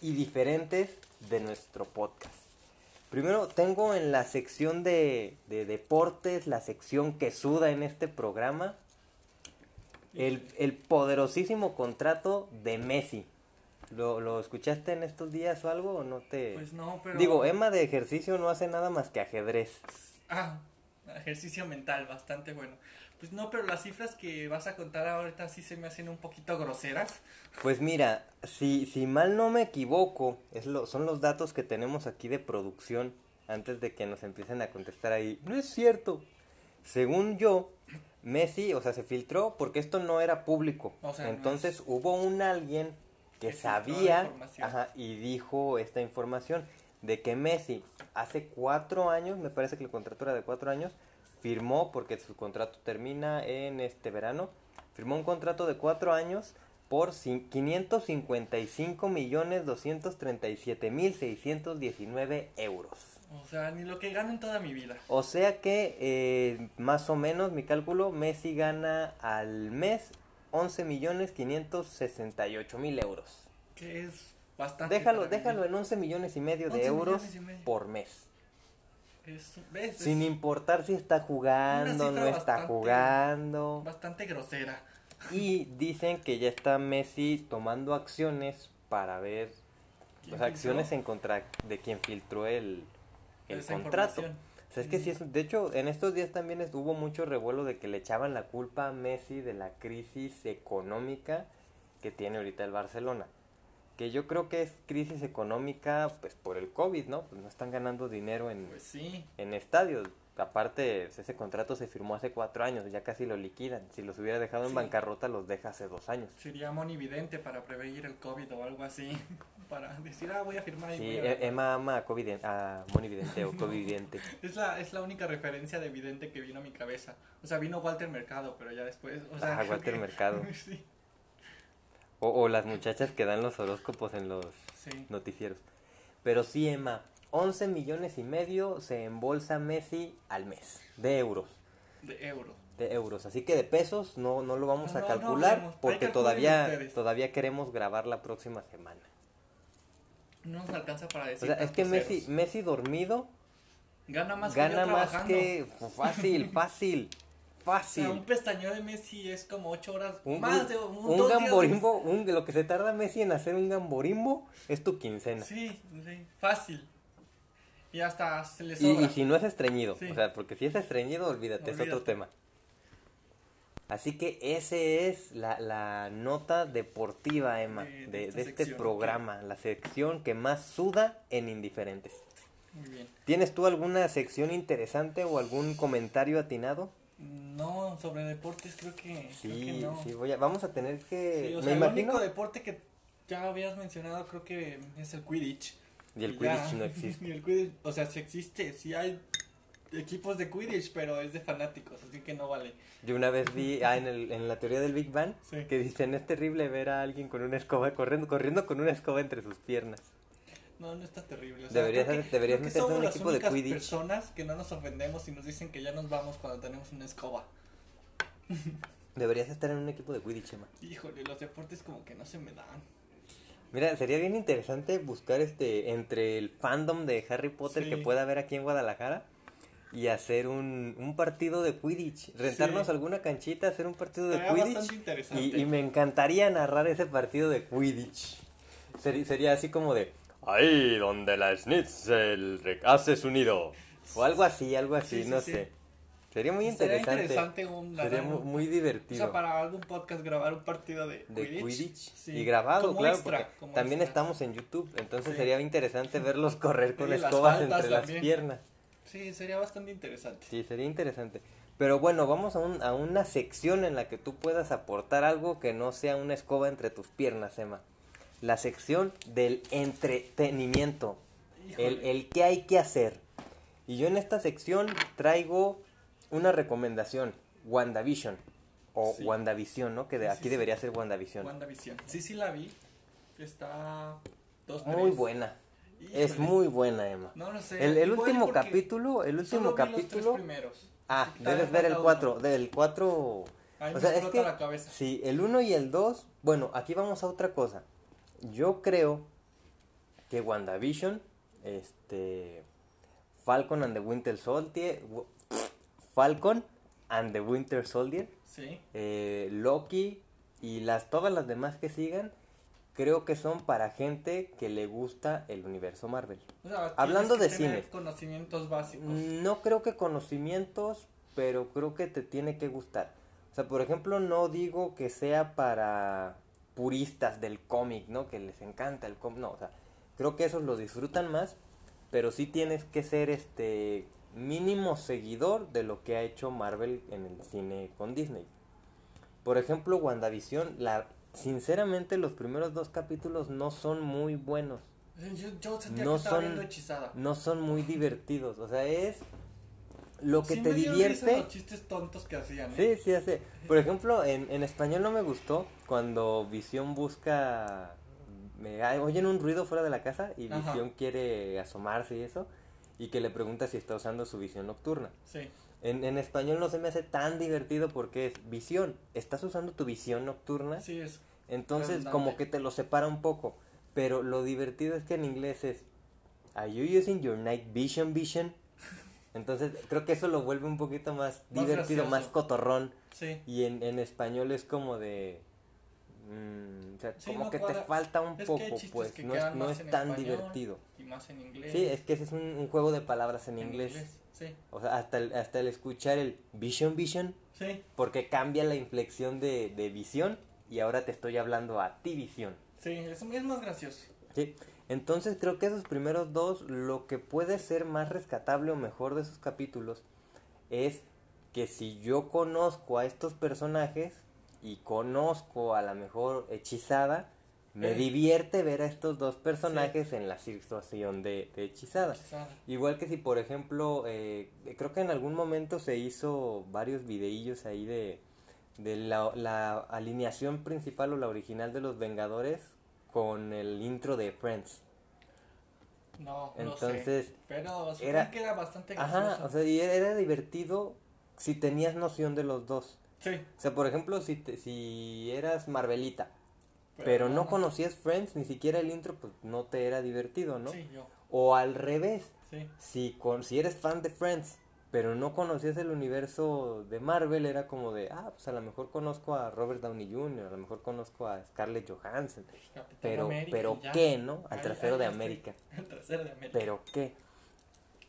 y diferentes de nuestro podcast. Primero tengo en la sección de, de deportes, la sección que suda en este programa, el, el poderosísimo contrato de Messi. ¿Lo, ¿Lo escuchaste en estos días o algo o no te...? Pues no, pero. Digo, Emma de ejercicio no hace nada más que ajedrez. Ah, ejercicio mental, bastante bueno. Pues no, pero las cifras que vas a contar ahorita sí se me hacen un poquito groseras. Pues mira, si, si mal no me equivoco, es lo, son los datos que tenemos aquí de producción antes de que nos empiecen a contestar ahí. No es cierto. Según yo, Messi, o sea, se filtró porque esto no era público. O sea, no Entonces es- hubo un alguien que, sabía ajá, y dijo esta información de que Messi hace cuatro años, me parece que el contrato era de cuatro años, firmó, porque su contrato termina en este verano, firmó un contrato de cuatro años por cin- 555 millones 237 mil 619 euros. O sea, ni lo que gano en toda mi vida. O sea que eh, más o menos mi cálculo, Messi gana al mes 11 millones 568 mil euros. Que es bastante. Déjalo, déjalo en 11 millones y medio de 11 euros medio. por mes. Es, ¿ves? Es Sin importar si está jugando, no está bastante- jugando. bastante grosera. Y dicen que ya está Messi tomando acciones para ver ¿Quién las acciones en contra de quien filtró el, el contrato. información? O sea, es que sí es, de hecho, en estos días también hubo mucho revuelo de que le echaban la culpa a Messi de la crisis económica que tiene ahorita el Barcelona. Que yo creo que es crisis económica pues por el COVID, ¿no? Pues no están ganando dinero en, Pues sí. en estadios. Aparte, ese contrato se firmó hace cuatro años, ya casi lo liquidan. Si los hubiera dejado en bancarrota, los deja hace dos años. Sería monividente para prevenir el COVID o algo así. Para decir, ah, voy a firmar y Sí, voy a- E- Emma ama a, Coviden- a Moni Vidente o Covidente. Es la, es la única referencia de vidente que vino a mi cabeza. O sea, vino Walter Mercado, pero ya después. O sea, Ah, Walter que- Mercado. sí, O, o las muchachas que dan los horóscopos en los sí. noticieros. Pero sí, Emma, 11 millones y medio se embolsa Messi al mes, de euros. De euro. De euros. Así que de pesos no, no lo vamos No, a calcular no porque todavía, todavía queremos grabar la próxima semana. No nos alcanza para O decir. sea, es que Messi, ceros. Messi dormido Gana más gana que yo más que fácil, fácil, O sea, fácil. un pestañeo de Messi es como 8 horas. Un, más de un, gamborimbo, un- lo que se tarda Messi en hacer un gamborimbo es tu quincena. Sí, sí, fácil. Y hasta se le Y, sobra. y si no es estreñido, Sí. o sea, porque si es estreñido, olvídate, es otro tema. Así que ese es la, la nota deportiva, Emma, De- de de, esta de este sección, programa, la sección que más suda en Indiferentes. Muy bien. ¿Tienes tú alguna sección interesante o algún comentario atinado? No, sobre deportes creo que, creo que Sí, no. sí, voy a, vamos a tener que... Sí, o me sea, el imagino... único deporte que ya habías mencionado creo que es el Quidditch. Y el ya. Quidditch no existe. Y el Quidditch, o sea, sí existe, sí hay equipos de Quidditch, pero es de fanáticos, así que no vale. Yo una vez vi ah, en, el- en la teoría del Big Bang Sí. que dicen es terrible ver a alguien con una escoba corriendo, corriendo con una escoba entre sus piernas. No, no está terrible. O sea, Deberías- creo que- deberías creo que somos un las equipo de únicas personas que no nos ofendemos y nos dicen que ya nos vamos cuando tenemos una escoba. Deberías estar en un equipo de Quidditch, Emma. Híjole, los deportes como que no se me dan. Mira, sería bien interesante buscar este entre el fandom de Harry Potter Sí. que pueda haber aquí en Guadalajara y hacer un, un partido de Quidditch. Rentarnos Sí. alguna canchita, hacer un partido de Quidditch. interesante. Y, y me encantaría narrar ese partido de Quidditch. Sería, sería así como de... Ahí donde la Schnitzel hace su nido. O algo así, algo así, Sí, sí, no sí. sé. Sería muy Sería interesante. interesante un- Sería mu- muy, divertido. O sea, para algún podcast grabar un partido de, de Quidditch. Quidditch, Sí. y grabado, Como claro, extra, porque como también extra. estamos en YouTube, entonces Sí. sería interesante verlos correr con las escobas entre las también. piernas. Sí, sería bastante interesante. Sí, sería interesante. Pero bueno, vamos a, un- a una sección en la que tú puedas aportar algo que no sea una escoba entre tus piernas, Emma. La sección del entretenimiento, el, el que hay que hacer. Y yo en esta sección traigo una recomendación, WandaVision, o Sí. WandaVision, ¿no? Que de, Sí, aquí sí, debería ser WandaVision. WandaVision. Sí, sí la vi. Está... Dos, Muy buena. Es muy buena, Emma. No lo sé. El, el último capítulo, el último solo vi los tres capítulo... primeros. Ah, debes ver el falta 4. uno. Del 4... Ahí O sea, es que... la cabeza. Sí, el 1 y el 2... Bueno, aquí vamos a otra cosa. Yo creo que WandaVision, este... Falcon and the Winter Soldier... Falcon and the Winter Soldier, Sí. eh, Loki y las todas las demás que sigan, creo que son para gente que le gusta el universo Marvel. O sea, Hablando de cine. conocimientos básicos. No creo que conocimientos, pero creo que te tiene que gustar. O sea, por ejemplo, no digo que sea para puristas del cómic, ¿no? Que les encanta el cómic. No, o sea, creo que esos lo disfrutan más, pero sí tienes que ser este mínimo seguidor de lo que ha hecho Marvel en el cine con Disney. Por ejemplo, WandaVision, la, sinceramente los primeros dos capítulos no son muy buenos. Yo, yo sentía No que estaba son- viendo hechizada. No son muy divertidos. O sea, es lo que Sí te divierte. los chistes tontos que hacían. ¿eh? Sí, sí hace. Por ejemplo, en, en español no me gustó cuando Visión busca... Me, oyen un ruido fuera de la casa y Ajá. Visión quiere asomarse y eso. Y que le pregunta si está usando su visión nocturna. Sí. En, en español no se me hace tan divertido porque es visión. ¿Estás usando tu visión nocturna? Sí, es. Entonces redundante. como que te lo separa un poco. Pero lo divertido es que en inglés es Are you using your night vision vision? Entonces creo que eso lo vuelve un poquito más, Más divertido, gracioso. más cotorrón. Sí. Y en, en español es como de... mm, o sea, Sí, como no que te falta un Es poco, pues. No es, no es en tan divertido. Y más en inglés. Sí, es que ese es un, un juego de palabras en, inglés. Sí. O sea, hasta el, hasta el escuchar el vision vision, Sí. porque cambia la inflexión de, de visión y ahora te estoy hablando a ti visión. Sí, es, es más gracioso. Sí. Entonces creo que esos primeros dos, lo que puede ser más rescatable o mejor de esos capítulos es que si yo conozco a estos personajes y conozco a la mejor hechizada, me Eh. divierte ver a estos dos personajes en la situación de, de hechizada. Hechizada. Igual que si, por ejemplo, eh, creo que en algún momento se hizo varios videillos ahí de, de la, la alineación principal o la original de los Vengadores con el intro de Friends. No, no Entonces, sé. Pero era- que era bastante gracioso. Ajá, o sea, y era divertido si tenías noción de los dos. sí. O sea, por ejemplo, si, te- si eras Marvelita, pero no conocías Friends, ni siquiera el intro, pues no te era divertido, ¿no? Sí, yo. O al revés, Sí. si, con, si eres fan de Friends, pero no conocías el universo de Marvel, era como de, ah, pues a lo mejor conozco a Robert Downey Jr., a lo mejor conozco a Scarlett Johansson, Capitán pero, América pero. ¿qué, no? Al trasero de. América, El trasero de América. pero ¿qué?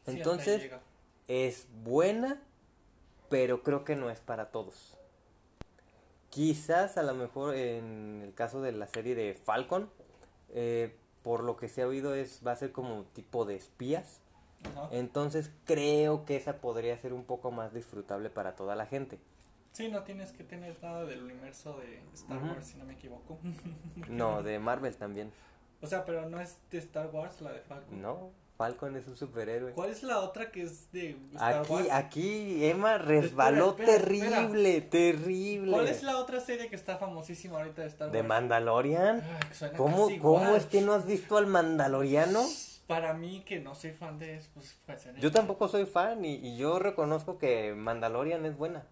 Entonces, es buena, pero creo que no es para todos. Quizás a lo mejor en el caso de la serie de Falcon, eh, por lo que se ha oído es va a ser como un tipo de espías. Ajá. Entonces creo que esa podría ser un poco más disfrutable para toda la gente. Sí, no tienes que tener nada del universo de Star. Wars, si no me equivoco. No, de Marvel también. o sea, pero no es de Star Wars la de Falcon. No, Falcon es un superhéroe. ¿Cuál es la otra que es de Star Aquí, Wars? aquí Emma resbaló Espera, espera, terrible, terrible. ¿Cuál es la otra serie que está famosísima ahorita de Star Wars? ¿De Mandalorian? ¿Cómo, ¿Cómo es que no has visto al Mandaloriano? Para mí, que no soy fan de eso, pues, pues en Yo el- tampoco soy fan y, y yo reconozco que Mandalorian es buena.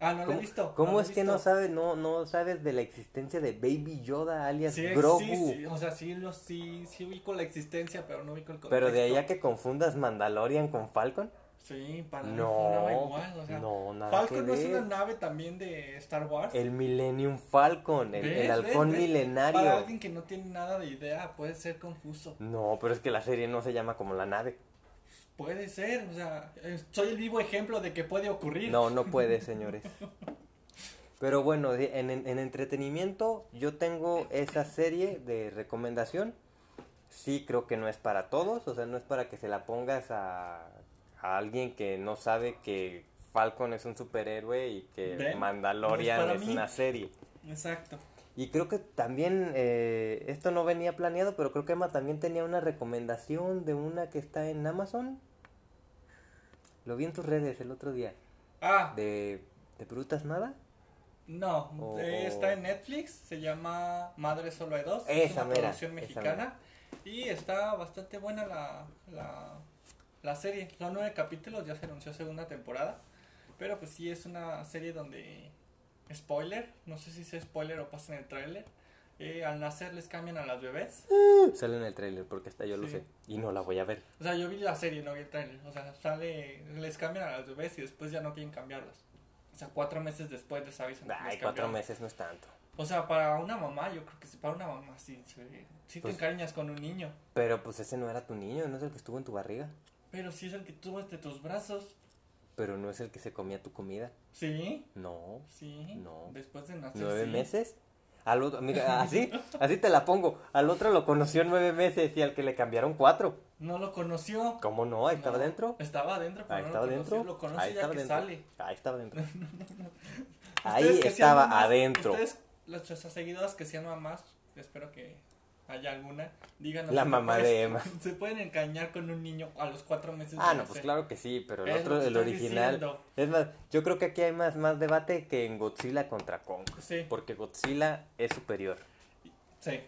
Ah, no la ¿Cómo, he visto. cómo no es que no sabes, no, no sabes de la existencia de Baby Yoda alias Sí, Grogu? sí, sí, o sea, sí, lo, sí, sí ubico la existencia, pero no ubico el contexto. Pero de ahí a que confundas Mandalorian con Falcon, Sí, para no, sonaba igual, o sea, no, nada Falcon no es una nave también de Star Wars. El Millennium Falcon, el, el halcón ¿Ves? milenario. Para alguien que no tiene nada de idea, puede ser confuso. No, pero es que la serie no se llama como la nave. Puede ser, o sea, eh, soy el vivo ejemplo de que puede ocurrir. No, no puede, señores. Pero bueno, en- en entretenimiento yo tengo esa serie de recomendación. Sí, creo que no es para todos, o sea, no es para que se la pongas a, a alguien que no sabe que Falcon es un superhéroe y que ¿Ven? Mandalorian No es es, una serie. Exacto. Y creo que también, eh, esto no venía planeado, pero creo que Emma también tenía una recomendación de una que está en Amazon. Lo vi en tus redes el otro día. Ah, ¿De, de Brutas Nada? no, O- eh, está en Netflix, se llama Madre Solo hay dos, es Esa una mera, producción mexicana y está bastante buena la, la, la serie. Son nueve capítulos, ya se anunció segunda temporada, pero pues sí es una serie donde, spoiler, no sé si es spoiler o pasa en el tráiler, eh, al nacer les cambian a las bebés. Sale en el tráiler porque hasta yo lo Sí. sé. Y no la voy a ver. O sea, yo vi la serie, no vi el tráiler. O sea, sale, les cambian a las bebés y después ya no quieren cambiarlas. O sea, cuatro meses después les avisan. Ay, les cuatro meses no es tanto. O sea, para una mamá, yo creo que sí, para una mamá sí, sí, sí Pues- te encariñas con un niño. Pero pues ese no era tu niño, no es el que estuvo en tu barriga. Pero sí es el que entre tus brazos. Pero no es el que se comía tu comida. Sí, No. sí. No. Después de nacer. ¿Nueve sí. meses? Al otro, mira, así, así te la pongo. Al otro lo conoció nueve meses y al que le cambiaron cuatro. No lo conoció. ¿Cómo no? Ahí estaba No, dentro. Estaba adentro, pero Ahí no estaba lo conoció. dentro. Lo conoce Ahí ya estaba que dentro. sale. Ahí estaba dentro. Ahí estaba adentro. Ustedes, nuestras seguidoras que sean mamás, espero que haya alguna, díganos. La mamá de Emma. Se pueden engañar con un niño a los cuatro meses Ah, de no, pues claro que sí, pero el Es otro, el original. diciendo. Es más, yo creo que aquí hay más, más debate que en Godzilla contra Kong. Sí, Porque Godzilla es superior. sí.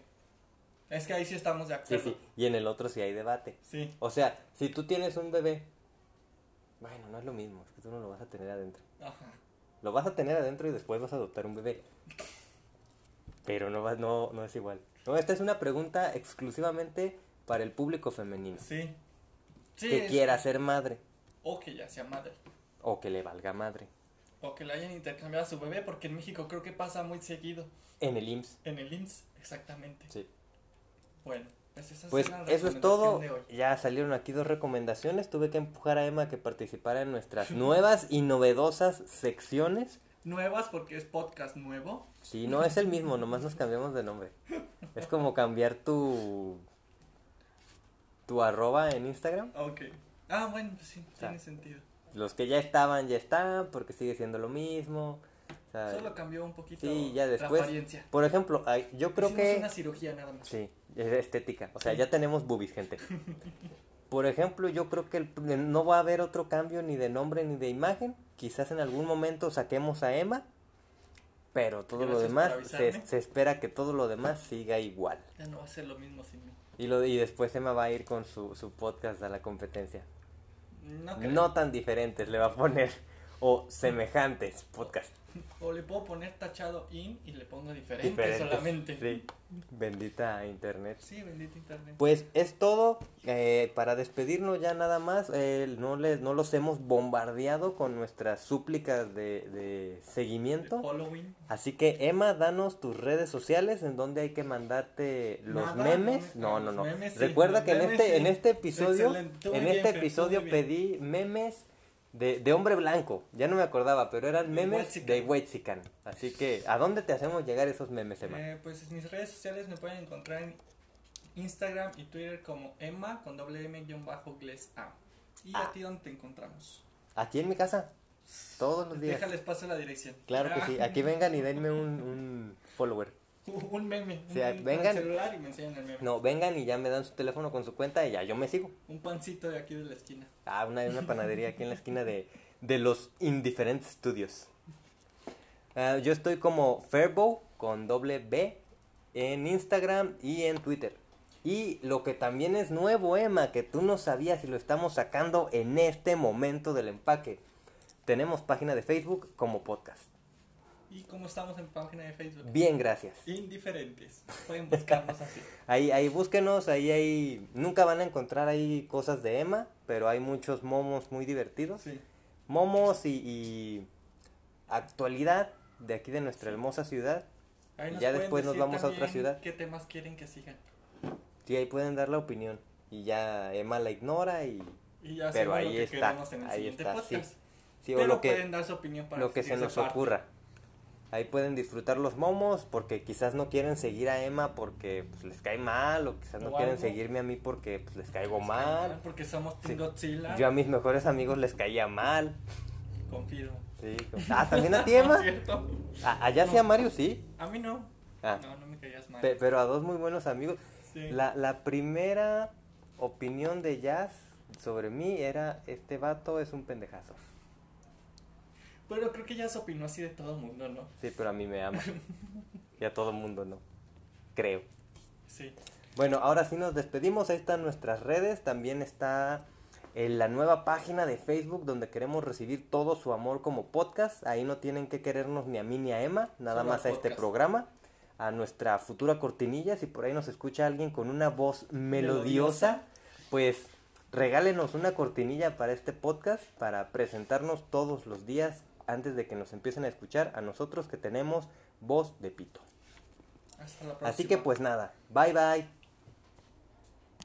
Es que ahí sí estamos de Sí, acuerdo. sí. Y en el otro sí hay debate. Sí. O sea, si tú tienes un bebé, bueno, no es lo mismo, es que tú no lo vas a tener adentro. Ajá. Lo vas a tener adentro y después vas a adoptar un bebé. Pero no, va, no, no es igual. No, esta es una pregunta exclusivamente para el público femenino. Sí. Sí. que es- quiera ser madre O que ya sea madre. o que le valga madre. O que le hayan intercambiado a su bebé, porque en México creo que pasa muy seguido. En el IMSS. En el IMSS, exactamente. Sí. Bueno, pues esa Pues la eso es todo. recomendación de hoy. Ya salieron aquí dos recomendaciones. Tuve que empujar a Emma a que participara en nuestras nuevas y novedosas secciones. Nuevas porque es podcast nuevo. Sí, no es el mismo, nomás nos cambiamos de nombre. Es como cambiar tu tu arroba en Instagram. Ok. Ah, bueno, pues sí, sea, tiene sentido. Los que ya estaban, ya están, porque sigue siendo lo mismo. O sea, Solo cambió un poquito sí, ya la después. apariencia. Por ejemplo, yo creo Hicimos que... una cirugía nada más. Sí, es estética. O sea, ya tenemos boobies, gente. Por ejemplo, yo creo que el- no va a haber otro cambio ni de nombre ni de imagen. Quizás en algún momento saquemos a Emma. Pero todo lo demás, se, se espera que todo lo demás siga igual. Ya no va a ser lo mismo sin mí. Y, lo, y después Emma va a ir con su, su podcast a la competencia. No tan diferentes, le va a poner. O semejantes podcast. O le puedo poner tachado in y le pongo diferente Diferentes. solamente. Sí. Bendita internet. Sí, bendito internet. Pues es todo. eh, para despedirnos ya nada más. eh, no, les, no los hemos bombardeado con nuestras súplicas de, de seguimiento. following. Así que Emma, danos tus redes sociales en donde hay que mandarte los Nada, memes. no No, no, memes Recuerda que en este, sí. en este episodio, Excelente, en bien, este episodio pedí memes de, de hombre blanco. Ya no me acordaba, pero eran memes de Huaychican. Así que, ¿a dónde te hacemos llegar esos memes, Emma? Eh, pues mis redes sociales me pueden encontrar en Instagram y Twitter como Emma con doble M bajo Gles A. ¿Y Ah. a ti dónde te encontramos? Aquí en mi casa. Todos los días. Déjales paso la dirección. Claro que sí. Aquí vengan y denme un, un follower. Un meme. Sí, un, vengan. celular y me enseñan el meme. No, vengan y ya me dan su teléfono con su cuenta y ya yo me sigo. Un pancito de aquí de la esquina. Ah, una, una panadería aquí en la esquina de, de los Indiferentes Studios. Ah, yo estoy como Fairbow con doble B en Instagram y en Twitter. Y lo que también es nuevo, Emma, que tú no sabías y lo estamos sacando en este momento del empaque. Tenemos página de Facebook como podcast. ¿Y cómo estamos en página de Facebook? Bien, gracias. Indiferentes. Pueden buscarnos así. Ahí, ahí búsquenos, ahí hay... Nunca van a encontrar ahí cosas de Emma, pero hay muchos momos muy divertidos. Sí. Momos y, y actualidad de aquí de nuestra hermosa ciudad. Ya después nos vamos a otra ciudad. ¿Qué temas quieren que sigan? Sí, ahí pueden dar la opinión. Y ya Emma la ignora y... Y ya Pero ahí lo que está, en el ahí está, sí. podcast. Sí, o Pero lo que, pueden dar su opinión para lo que se nos parte. ocurra. Ahí pueden disfrutar los momos porque quizás no quieren seguir a Emma porque pues, les cae mal o quizás no O quieren algo. seguirme a mí porque pues, les caigo mal. Porque somos Team Sí. Godzilla. Yo a mis mejores amigos les caía mal. Confirmo. Sí. Ah, también a ti, ¿No Emma. cierto? Ah, allá sí a Mario, sí. A mí no. Ah, No, no me caías mal. pe- pero a dos muy buenos amigos. Sí. La, la primera opinión de Jazz sobre mí era, este vato es un pendejazo. Pero creo que ya se opinó así de todo el mundo, ¿no? Sí, pero a mí me ama. Y a todo mundo no. Creo. Sí. Bueno, ahora sí nos despedimos. Ahí están nuestras redes. También está en la nueva página de Facebook donde queremos recibir todo su amor como podcast. Ahí no tienen que querernos ni a mí ni a Emma, nada Solo más a este programa. A nuestra futura cortinilla. Si por ahí nos escucha alguien con una voz melodiosa, Melodiosa. pues regálenos una cortinilla para este podcast para presentarnos todos los días antes de que nos empiecen a escuchar a nosotros que tenemos voz de pito. Hasta la próxima. Así que pues nada, bye bye.